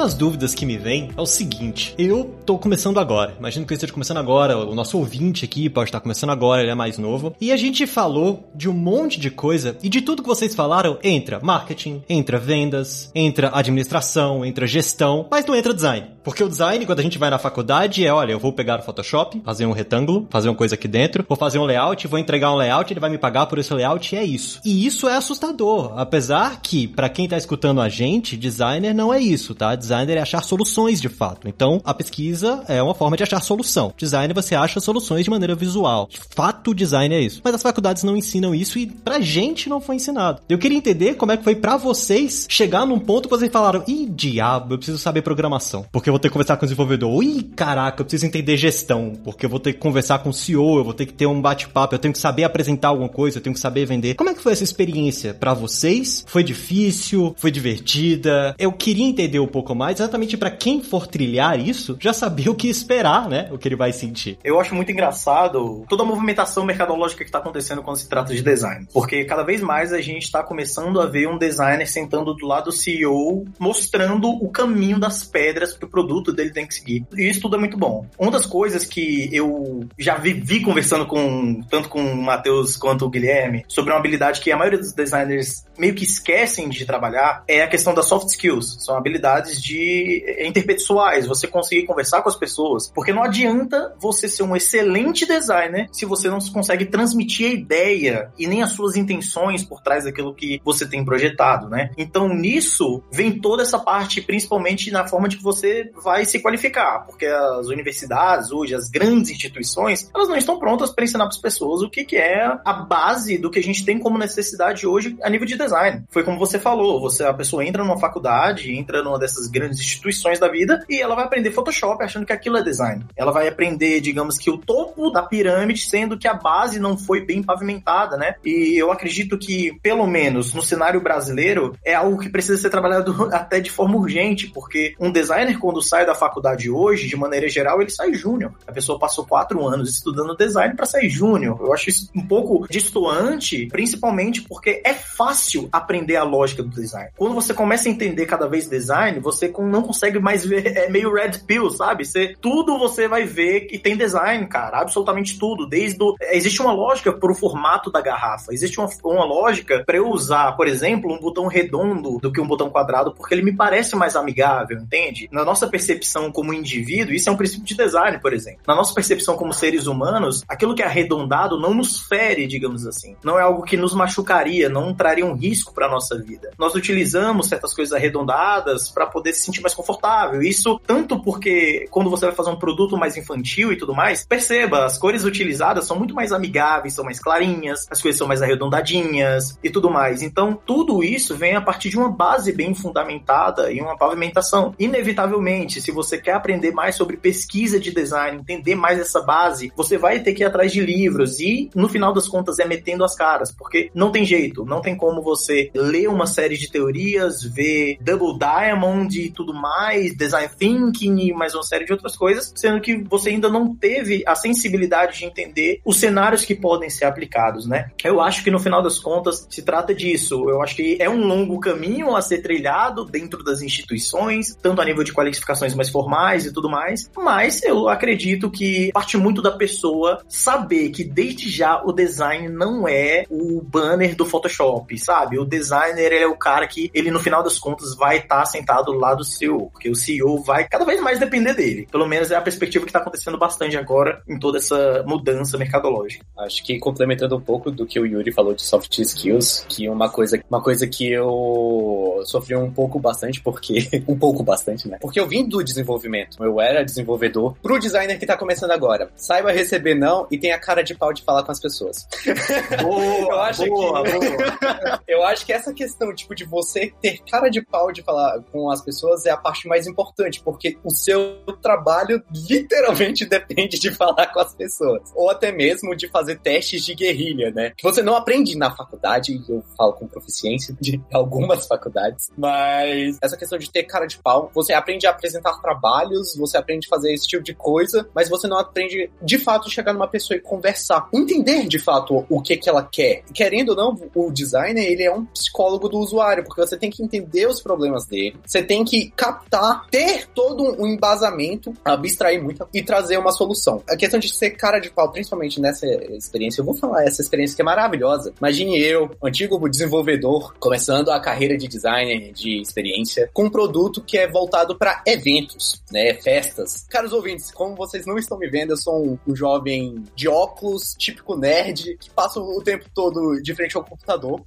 das dúvidas que me vem é o seguinte: eu tô começando agora. Imagino que eu esteja começando agora. O nosso ouvinte aqui pode estar começando agora, ele é mais novo. E a gente falou de um monte de coisa e de tudo que vocês falaram entra marketing, entra vendas, entra administração, entra gestão, mas não entra design. Porque o design, quando a gente vai na faculdade, é: olha, eu vou pegar o Photoshop, fazer um retângulo, fazer uma coisa aqui dentro, vou fazer um layout, vou entregar um layout, ele vai me pagar por esse layout e é isso. E isso é assustador. Apesar que, para quem tá escutando a gente, designer não é isso, tá? Design designer é achar soluções de fato. Então, a pesquisa é uma forma de achar solução. Design você acha soluções de maneira visual. De fato, design é isso. Mas as faculdades não ensinam isso e pra gente não foi ensinado. Eu queria entender como é que foi para vocês chegar num ponto que vocês falaram: ih, diabo, eu preciso saber programação. Porque eu vou ter que conversar com o desenvolvedor. Ih, caraca, eu preciso entender gestão. Porque eu vou ter que conversar com o CEO, eu vou ter que ter um bate-papo, eu tenho que saber apresentar alguma coisa, eu tenho que saber vender. Como é que foi essa experiência para vocês? Foi difícil? Foi divertida? Eu queria entender um pouco mais exatamente para quem for trilhar isso, já saber o que esperar, né? O que ele vai sentir. Eu acho muito engraçado toda a movimentação mercadológica que está acontecendo quando se trata de design. Porque cada vez mais a gente está começando a ver um designer sentando do lado do CEO, mostrando o caminho das pedras o produto dele tem que seguir. E isso tudo é muito bom. Uma das coisas que eu já vi, vi conversando com tanto com o Matheus quanto o Guilherme sobre uma habilidade que a maioria dos designers meio que esquecem de trabalhar é a questão das soft skills. São habilidades de interpessoais, você conseguir conversar com as pessoas. Porque não adianta você ser um excelente designer se você não consegue transmitir a ideia e nem as suas intenções por trás daquilo que você tem projetado, né? Então nisso vem toda essa parte, principalmente na forma de que você vai se qualificar, porque as universidades hoje, as grandes instituições, elas não estão prontas para ensinar para as pessoas o que, que é a base do que a gente tem como necessidade hoje a nível de design. Foi como você falou, você a pessoa entra numa faculdade, entra numa dessas grandes instituições da vida e ela vai aprender Photoshop achando que aquilo é design. Ela vai aprender, digamos que o topo da pirâmide, sendo que a base não foi bem pavimentada, né? E eu acredito que, pelo menos no cenário brasileiro, é algo que precisa ser trabalhado <laughs> até de forma urgente, porque um designer, quando sai da faculdade hoje, de maneira geral, ele sai júnior. A pessoa passou quatro anos estudando design para sair júnior. Eu acho isso um pouco distoante, principalmente porque é fácil aprender a lógica do design. Quando você começa a entender cada vez design, você não consegue mais ver, é meio red pill, sabe? Você, tudo você vai ver que tem design, cara, absolutamente tudo, desde o, existe uma lógica para o formato da garrafa, existe uma, uma lógica para eu usar, por exemplo, um botão redondo do que um botão quadrado, porque ele me parece mais amigável, entende? Na nossa percepção como indivíduo, isso é um princípio de design, por exemplo. Na nossa percepção como seres humanos, aquilo que é arredondado não nos fere, digamos assim. Não é algo que nos machucaria, não traria um risco para nossa vida. Nós utilizamos certas coisas arredondadas para poder se sentir mais confortável. Isso tanto porque quando você vai fazer um produto mais infantil e tudo mais, perceba, as cores utilizadas são muito mais amigáveis, são mais clarinhas, as coisas são mais arredondadinhas e tudo mais. Então, tudo isso vem a partir de uma base bem fundamentada e uma pavimentação. Inevitavelmente, se você quer aprender mais sobre pesquisa de design, entender mais essa base, você vai ter que ir atrás de livros e, no final das contas, é metendo as caras, porque não tem jeito, não tem como você ler uma série de teorias, ver Double Diamond e tudo mais, Design Thinking e mais uma série de outras coisas, sendo que você ainda não teve a sensibilidade de entender os cenários que podem ser aplicados, né? Eu acho que no final das contas se trata disso. Eu acho que é um longo caminho a ser trilhado dentro das instituições, tanto a nível de qualificações mais formais e tudo mais, mas eu acredito que parte muito da pessoa saber que desde já o design não é o banner do Photoshop, sabe? O designer é o cara que ele no final das contas vai estar tá sentado lá do CEO, porque o CEO vai cada vez mais depender dele. Pelo menos é a perspectiva que está acontecendo bastante agora em toda essa mudança mercadológica. Acho que complementando um pouco do que o Yuri falou de soft skills, que uma coisa, uma coisa que eu sofri um pouco bastante, porque. <laughs> um pouco bastante, né? Porque eu vim do desenvolvimento, eu era desenvolvedor, pro designer que tá começando agora. Saiba receber não e tenha cara de pau de falar com as pessoas. <laughs> Boa, eu acho boa, que, boa. <laughs> eu acho que essa questão, tipo, de você ter cara de pau de falar com as pessoas é a parte mais importante, porque o seu trabalho literalmente <laughs> depende de falar com as pessoas. Ou até mesmo de fazer testes de guerrilha, né? Que você não aprende na faculdade, eu falo com proficiência de algumas faculdades, mas essa questão de ter cara de pau, você aprende a apresentar trabalhos, você aprende a fazer esse tipo de coisa, mas você não aprende de fato chegar numa pessoa e conversar, entender de fato o que que ela quer. Querendo ou não, o designer, ele é um psicólogo do usuário, porque você tem que entender os problemas dele, você tem que captar, ter todo um embasamento, abstrair muito e trazer uma solução. A questão de ser cara de pau, principalmente nessa experiência, eu vou falar essa experiência que é maravilhosa. Imagine eu, antigo desenvolvedor, começando a carreira de designer de experiência, com um produto que é voltado para eventos, né, festas. Caros ouvintes, como vocês não estão me vendo, eu sou um, um jovem de óculos, típico nerd, que passa o tempo todo de frente ao computador.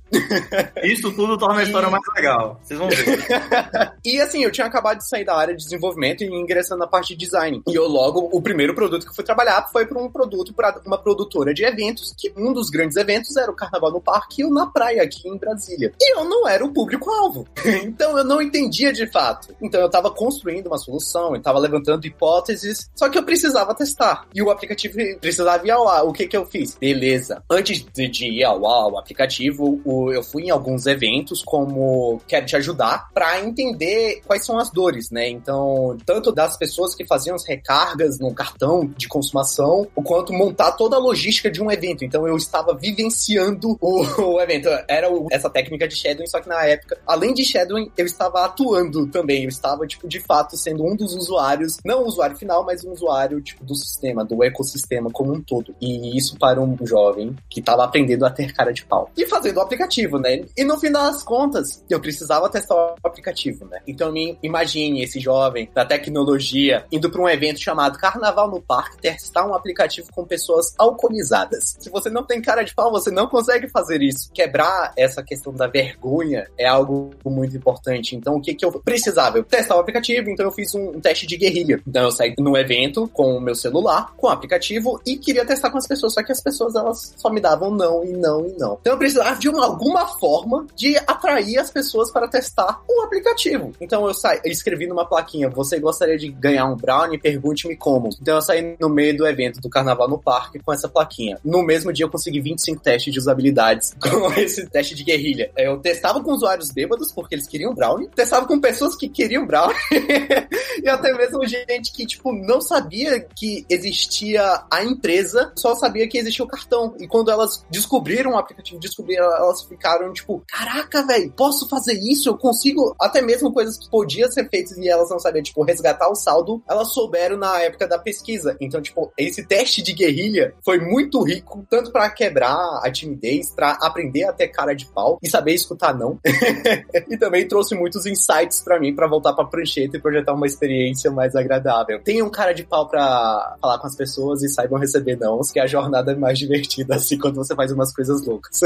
Isso tudo torna a história mais legal. Vocês vão ver. <laughs> e assim, eu tinha acabado de sair da área de desenvolvimento e ingressando na parte de design. E eu logo, o primeiro produto que eu fui trabalhar foi para um produto para uma produtora de eventos, que um dos grandes eventos era o Carnaval no Parque e o Na Praia, aqui em Brasília. E eu não era o público-alvo. <laughs> então eu não entendia de fato. Então eu estava construindo uma solução, eu estava levantando hipóteses, só que eu precisava testar. E o aplicativo precisava ir ao ar. O que que eu fiz? Beleza. Antes de ir ao ar, o aplicativo, eu fui em alguns eventos como Quero Te Ajudar para entender quais são as dores, né? Então, tanto das pessoas que faziam as recargas no cartão de consumação, o quanto montar toda a logística de um evento. Então eu estava vivenciando o, <laughs> o evento. Era o, essa técnica de shadowing, só que na época, além de shadowing, eu estava atuando também. Eu estava, tipo, de fato, sendo um dos usuários, não o usuário final, mas um usuário, tipo, do sistema, do ecossistema como um todo. E isso para um jovem que estava aprendendo a ter cara de pau. E fazendo o aplicativo, né? E no final das contas, eu precisava testar o aplicativo, né? Então me imagine esse jovem da tecnologia indo para um evento chamado Carnaval no Parque testar um aplicativo com pessoas alcoolizadas. Se você não tem cara de pau, você não consegue fazer isso. Quebrar essa questão da vergonha é algo muito importante. Então, o que, que eu precisava? Eu testar o aplicativo, então eu fiz um, um teste de guerrilha. Então, eu saí no evento com o meu celular, com o aplicativo e queria testar com as pessoas, só que as pessoas elas só me davam não e não e não. Então, eu precisava de uma, alguma forma de atrair as pessoas para testar o aplicativo. Então, eu saí, eu escrevi numa plaquinha: Você gostaria de ganhar um brownie? Pergunte-me como. Então, eu saí no meio do evento do Carnaval no Parque com essa plaquinha. No mesmo dia, eu consegui 25 testes de usabilidades <laughs> com esse teste de guerrilha. Eu testava com usuários bêbados, porque eles queriam brownie, testava com pessoas que queriam brownie, <laughs> e até mesmo gente que, tipo, não sabia que existia a empresa, só sabia que existia o cartão. E quando elas descobriram o aplicativo, descobriram, elas ficaram, tipo, caraca, velho, posso fazer isso? Eu consigo, até mesmo coisas que podiam ser feitas e elas não sabiam, tipo, resgatar o saldo, elas souberam na época da pesquisa. Então, tipo, esse teste de guerrilha foi muito rico, tanto para quebrar a timidez, para aprender a ter cara de pau e saber escutar não. <laughs> e também trouxe muitos insights para mim para voltar para prancheta e projetar uma experiência mais agradável. Tenham cara de pau para falar com as pessoas e saibam receber não, que a jornada é mais divertida assim quando você faz umas coisas loucas.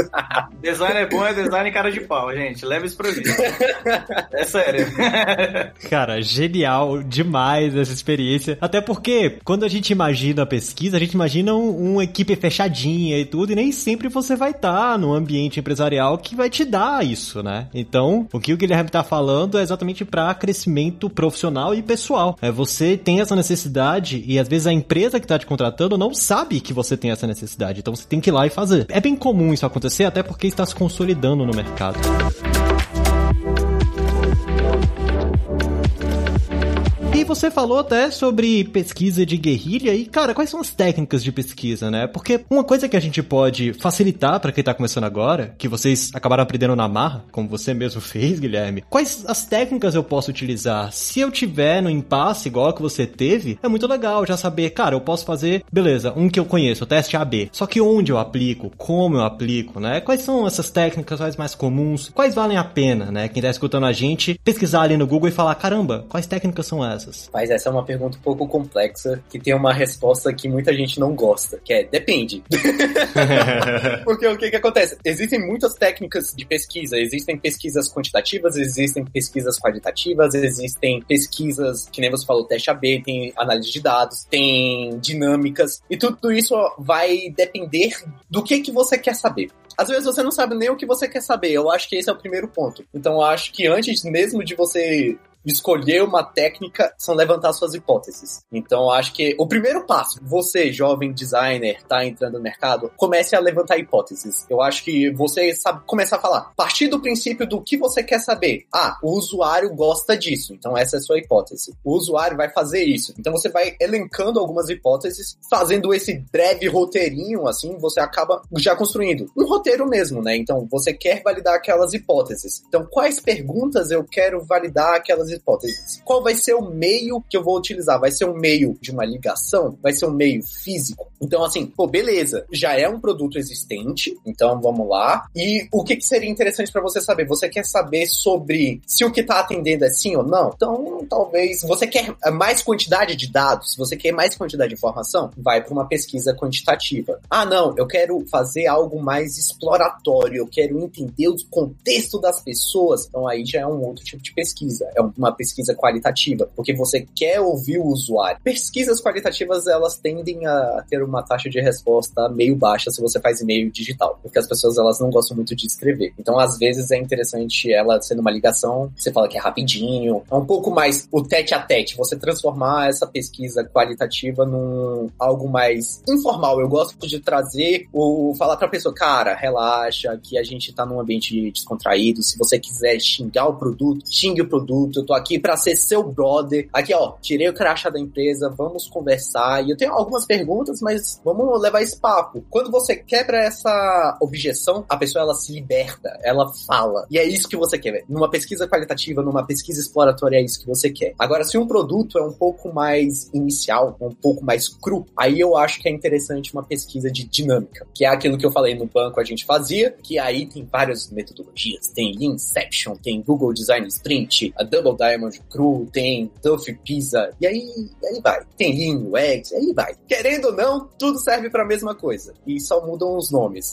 design é bom, é design cara de pau, gente. Leva isso pra mim. <laughs> É sério, <laughs> Cara, genial demais essa experiência. Até porque, quando a gente imagina a pesquisa, a gente imagina um, uma equipe fechadinha e tudo, e nem sempre você vai estar tá no ambiente empresarial que vai te dar isso, né? Então, o que o Guilherme tá falando é exatamente para crescimento profissional e pessoal. É você tem essa necessidade e às vezes a empresa que tá te contratando não sabe que você tem essa necessidade. Então você tem que ir lá e fazer. É bem comum isso acontecer, até porque está se consolidando no mercado. Você falou até sobre pesquisa de guerrilha e, cara, quais são as técnicas de pesquisa, né? Porque uma coisa que a gente pode facilitar para quem tá começando agora, que vocês acabaram aprendendo na marra, como você mesmo <laughs> fez, Guilherme, quais as técnicas eu posso utilizar? Se eu tiver no impasse igual que você teve, é muito legal já saber, cara, eu posso fazer, beleza, um que eu conheço, o teste AB. Só que onde eu aplico, como eu aplico, né? Quais são essas técnicas mais comuns? Quais valem a pena, né? Quem tá escutando a gente, pesquisar ali no Google e falar, caramba, quais técnicas são essas? Mas essa é uma pergunta um pouco complexa, que tem uma resposta que muita gente não gosta, que é depende. <laughs> Porque o que que acontece? Existem muitas técnicas de pesquisa, existem pesquisas quantitativas, existem pesquisas qualitativas, existem pesquisas, que nem você falou, teste AB, tem análise de dados, tem dinâmicas, e tudo isso vai depender do que que você quer saber às vezes você não sabe nem o que você quer saber. Eu acho que esse é o primeiro ponto. Então eu acho que antes mesmo de você escolher uma técnica são levantar suas hipóteses. Então, acho que o primeiro passo, você, jovem designer, tá entrando no mercado, comece a levantar hipóteses. Eu acho que você sabe começar a falar. Partir do princípio do que você quer saber. Ah, o usuário gosta disso. Então, essa é a sua hipótese. O usuário vai fazer isso. Então, você vai elencando algumas hipóteses, fazendo esse breve roteirinho, assim, você acaba já construindo um roteiro mesmo, né? Então, você quer validar aquelas hipóteses. Então, quais perguntas eu quero validar aquelas hipóteses. Qual vai ser o meio que eu vou utilizar? Vai ser um meio de uma ligação? Vai ser um meio físico? Então, assim, pô, beleza, já é um produto existente, então vamos lá. E o que, que seria interessante para você saber? Você quer saber sobre se o que tá atendendo é sim ou não? Então, talvez você quer mais quantidade de dados, você quer mais quantidade de informação, vai para uma pesquisa quantitativa. Ah, não, eu quero fazer algo mais exploratório, eu quero entender o contexto das pessoas. Então aí já é um outro tipo de pesquisa. É uma pesquisa qualitativa, porque você quer ouvir o usuário. Pesquisas qualitativas, elas tendem a ter uma taxa de resposta meio baixa se você faz e-mail digital, porque as pessoas elas não gostam muito de escrever. Então, às vezes é interessante ela sendo uma ligação, você fala que é rapidinho, é um pouco mais o tete a tete, você transformar essa pesquisa qualitativa num algo mais informal. Eu gosto de trazer o falar para a pessoa, cara, relaxa, que a gente tá num ambiente descontraído, se você quiser xingar o produto, xingue o produto, tô aqui para ser seu brother. Aqui, ó, tirei o crachá da empresa, vamos conversar. E eu tenho algumas perguntas, mas vamos levar esse papo. Quando você quebra essa objeção, a pessoa ela se liberta, ela fala. E é isso que você quer. Numa pesquisa qualitativa, numa pesquisa exploratória, é isso que você quer. Agora, se um produto é um pouco mais inicial, um pouco mais cru, aí eu acho que é interessante uma pesquisa de dinâmica, que é aquilo que eu falei no banco a gente fazia, que aí tem várias metodologias. Tem Inception, tem Google Design Sprint, a Double Diamond Cru, tem Duff Pizza, e aí, aí vai. Tem Lean Eggs, e aí vai. Querendo ou não, tudo serve para a mesma coisa. E só mudam os nomes.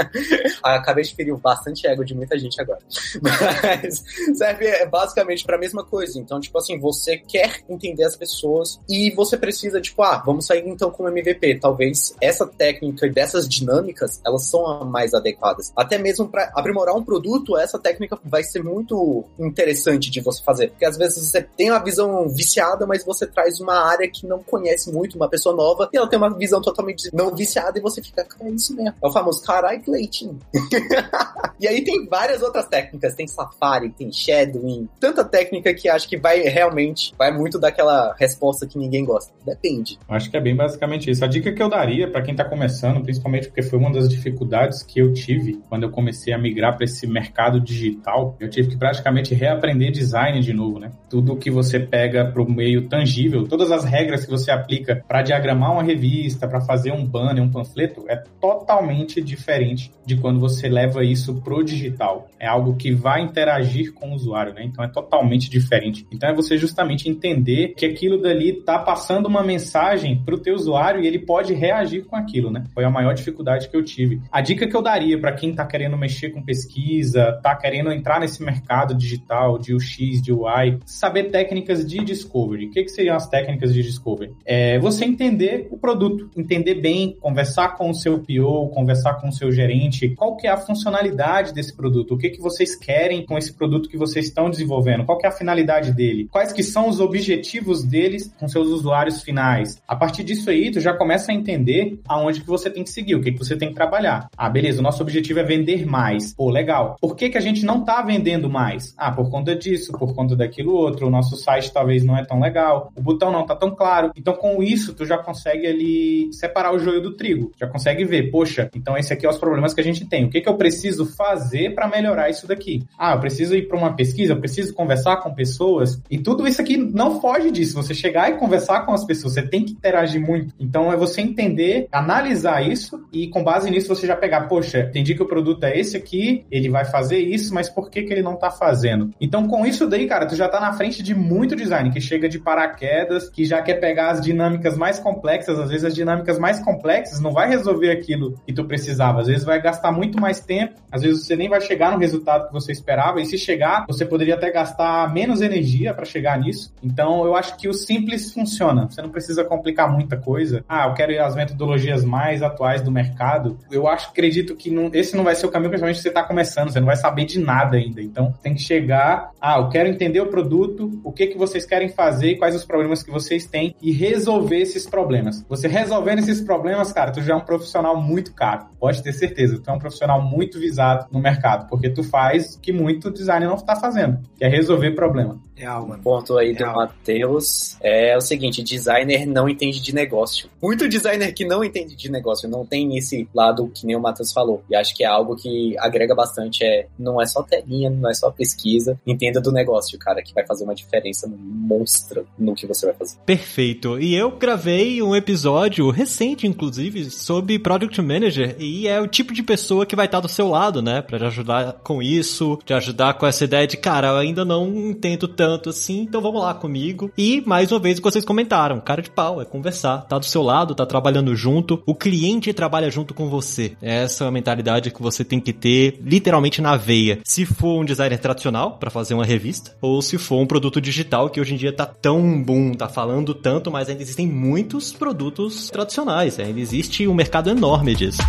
<laughs> Acabei de ferir bastante ego de muita gente agora. <laughs> Mas serve basicamente para a mesma coisa. Então, tipo assim, você quer entender as pessoas e você precisa, tipo, ah, vamos sair então com o MVP. Talvez essa técnica dessas dinâmicas, elas são mais adequadas. Até mesmo para aprimorar um produto, essa técnica vai ser muito interessante de você fazer fazer. Porque às vezes você tem uma visão viciada, mas você traz uma área que não conhece muito, uma pessoa nova, e ela tem uma visão totalmente não viciada, e você fica, cara, é isso mesmo. É o famoso carai leitinho. <laughs> e aí tem várias outras técnicas, tem Safari, tem Shadowing, tanta técnica que acho que vai realmente, vai muito daquela resposta que ninguém gosta. Depende. Acho que é bem basicamente isso. A dica que eu daria para quem tá começando, principalmente porque foi uma das dificuldades que eu tive quando eu comecei a migrar para esse mercado digital, eu tive que praticamente reaprender design de novo, né? Tudo que você pega para o meio tangível, todas as regras que você aplica para diagramar uma revista, para fazer um banner, um panfleto, é totalmente diferente de quando você leva isso pro digital. é algo que vai interagir com o usuário, né? Então é totalmente diferente. Então é você justamente entender que aquilo dali tá passando uma mensagem para o teu usuário e ele pode reagir com aquilo, né? Foi a maior dificuldade que eu tive. A dica que eu daria para quem tá querendo mexer com pesquisa, tá querendo entrar nesse mercado digital de UX, de UI, saber técnicas de discovery. O que, que seriam as técnicas de discovery? É você entender o produto, entender bem, conversar com o seu PO, conversar com o seu gerente, qual que é a funcionalidade desse produto, o que, que vocês querem com esse produto que vocês estão desenvolvendo, qual que é a finalidade dele, quais que são os objetivos deles com seus usuários finais. A partir disso aí, tu já começa a entender aonde que você tem que seguir, o que, que você tem que trabalhar. Ah, beleza, o nosso objetivo é vender mais. Pô, legal. Por que, que a gente não tá vendendo mais? Ah, por conta disso, por conta daquilo outro, o nosso site talvez não é tão legal, o botão não tá tão claro. Então, com isso, tu já consegue ali separar o joio do trigo. Já consegue ver, poxa, então esse aqui é os problemas que a gente tem. O que, que eu preciso fazer para melhorar isso daqui? Ah, eu preciso ir para uma pesquisa, eu preciso conversar com pessoas. E tudo isso aqui não foge disso. Você chegar e conversar com as pessoas, você tem que interagir muito. Então, é você entender, analisar isso e com base nisso você já pegar, poxa, entendi que o produto é esse aqui, ele vai fazer isso, mas por que, que ele não tá fazendo? Então, com isso daí, cara, tu já tá na frente de muito design que chega de paraquedas, que já quer pegar as dinâmicas mais complexas, às vezes as dinâmicas mais complexas não vai resolver aquilo que tu precisava, às vezes vai gastar muito mais tempo, às vezes você nem vai chegar no resultado que você esperava, e se chegar, você poderia até gastar menos energia para chegar nisso. Então, eu acho que o simples funciona. Você não precisa complicar muita coisa. Ah, eu quero às metodologias mais atuais do mercado. Eu acho, acredito que não, esse não vai ser o caminho, principalmente se você está começando, você não vai saber de nada ainda. Então, tem que chegar, ah, eu quero entender o produto, o que que vocês querem fazer quais os problemas que vocês têm e resolver esses problemas. Você resolvendo esses problemas, cara, tu já é um profissional muito caro. Pode ter certeza, tu é um profissional muito visado no mercado, porque tu faz o que muito design não está fazendo, que é resolver problema. É algo. ponto aí do Matheus é o seguinte: designer não entende de negócio. Muito designer que não entende de negócio, não tem esse lado que nem o Matheus falou. E acho que é algo que agrega bastante. É, não é só telinha, não é só pesquisa. Entenda do negócio, cara, que vai fazer uma diferença monstra no que você vai fazer. Perfeito. E eu gravei um episódio recente, inclusive, sobre Product Manager. E é o tipo de pessoa que vai estar do seu lado, né? Pra te ajudar com isso, te ajudar com essa ideia de, cara, eu ainda não entendo tanto tanto assim, então vamos lá comigo. E mais uma vez o que vocês comentaram, cara de pau, é conversar, tá do seu lado, tá trabalhando junto, o cliente trabalha junto com você. Essa é a mentalidade que você tem que ter literalmente na veia. Se for um designer tradicional para fazer uma revista, ou se for um produto digital que hoje em dia tá tão boom, tá falando tanto, mas ainda existem muitos produtos tradicionais, ainda existe um mercado enorme disso.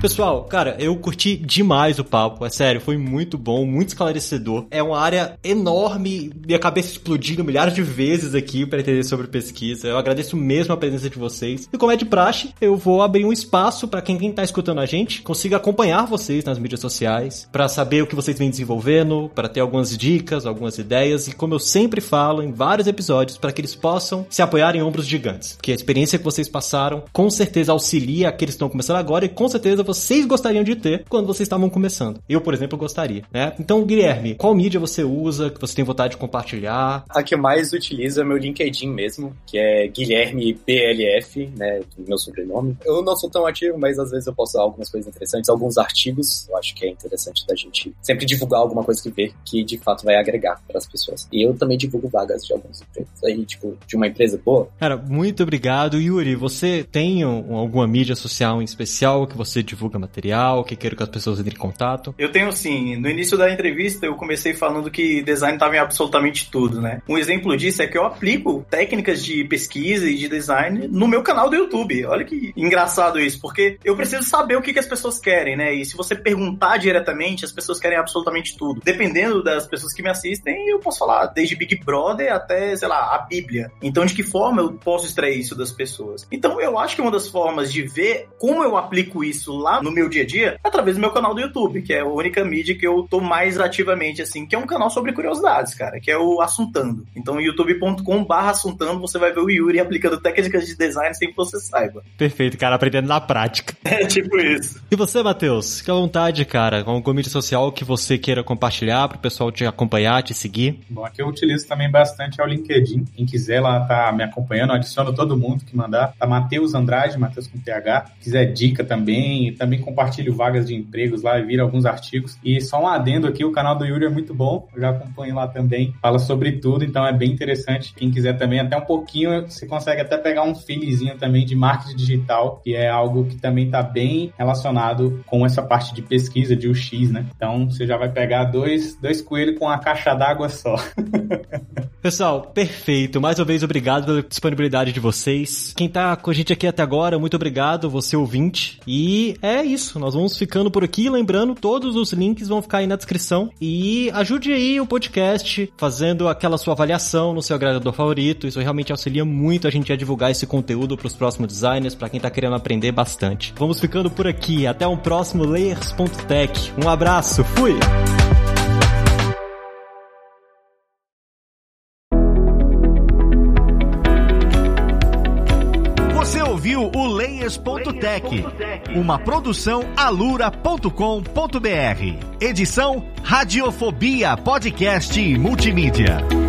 Pessoal, cara, eu curti demais o papo, é sério, foi muito bom, muito esclarecedor. É uma área enorme, minha cabeça explodindo milhares de vezes aqui para entender sobre pesquisa. Eu agradeço mesmo a presença de vocês. E como é de praxe, eu vou abrir um espaço para quem, quem tá escutando a gente consiga acompanhar vocês nas mídias sociais, para saber o que vocês vêm desenvolvendo, para ter algumas dicas, algumas ideias e como eu sempre falo em vários episódios, para que eles possam se apoiar em ombros gigantes. Que a experiência que vocês passaram com certeza auxilia aqueles que estão começando agora e com certeza vocês gostariam de ter quando vocês estavam começando. Eu, por exemplo, gostaria, né? Então, Guilherme, qual mídia você usa, que você tem vontade de compartilhar? A que mais utilizo é meu LinkedIn mesmo, que é Guilherme BLF, né? Meu sobrenome. Eu não sou tão ativo, mas às vezes eu posto algumas coisas interessantes, alguns artigos. Eu acho que é interessante da gente sempre divulgar alguma coisa que vê que de fato vai agregar para as pessoas. E eu também divulgo vagas de alguns empregos aí, tipo, de uma empresa boa. Cara, muito obrigado. Yuri, você tem alguma mídia social em especial que você divulga? Divulga material, que queira que as pessoas entrem em contato? Eu tenho sim. No início da entrevista eu comecei falando que design estava em absolutamente tudo, né? Um exemplo disso é que eu aplico técnicas de pesquisa e de design no meu canal do YouTube. Olha que engraçado isso, porque eu preciso saber o que, que as pessoas querem, né? E se você perguntar diretamente, as pessoas querem absolutamente tudo. Dependendo das pessoas que me assistem, eu posso falar desde Big Brother até, sei lá, a Bíblia. Então, de que forma eu posso extrair isso das pessoas? Então, eu acho que uma das formas de ver como eu aplico isso lá no meu dia a dia através do meu canal do YouTube, que é a única mídia que eu tô mais ativamente, assim, que é um canal sobre curiosidades, cara, que é o Assuntando. Então, youtube.com barra Assuntando, você vai ver o Yuri aplicando técnicas de design sem que você saiba. Perfeito, cara, aprendendo na prática. <laughs> É tipo isso. E você, Matheus? Fique à vontade, cara, com alguma mídia social que você queira compartilhar para o pessoal te acompanhar, te seguir. Bom, aqui eu utilizo também bastante é o LinkedIn. Quem quiser lá tá me acompanhando, adiciono todo mundo que mandar. Tá Matheus Andrade, Matheus com TH. Quiser dica também, também compartilho vagas de empregos lá e vira alguns artigos. E só um adendo aqui, o canal do Yuri é muito bom, eu já acompanho lá também. Fala sobre tudo, então é bem interessante. Quem quiser também, até um pouquinho, você consegue até pegar um feelzinho também de marketing digital, que é algo que também está bem relacionado com essa parte de pesquisa de UX, né? Então você já vai pegar dois, dois coelhos com a caixa d'água só. <laughs> Pessoal, perfeito. Mais uma vez, obrigado pela disponibilidade de vocês. Quem tá com a gente aqui até agora, muito obrigado, você ouvinte. E é isso, nós vamos ficando por aqui. Lembrando, todos os links vão ficar aí na descrição. E ajude aí o podcast fazendo aquela sua avaliação no seu agregador favorito. Isso realmente auxilia muito a gente a divulgar esse conteúdo para os próximos designers, para quem tá querendo aprender bastante. Vamos ficando por aqui. Até um próximo Layers.tech. Um abraço, fui! Uma produção alura.com.br. Edição Radiofobia Podcast e Multimídia.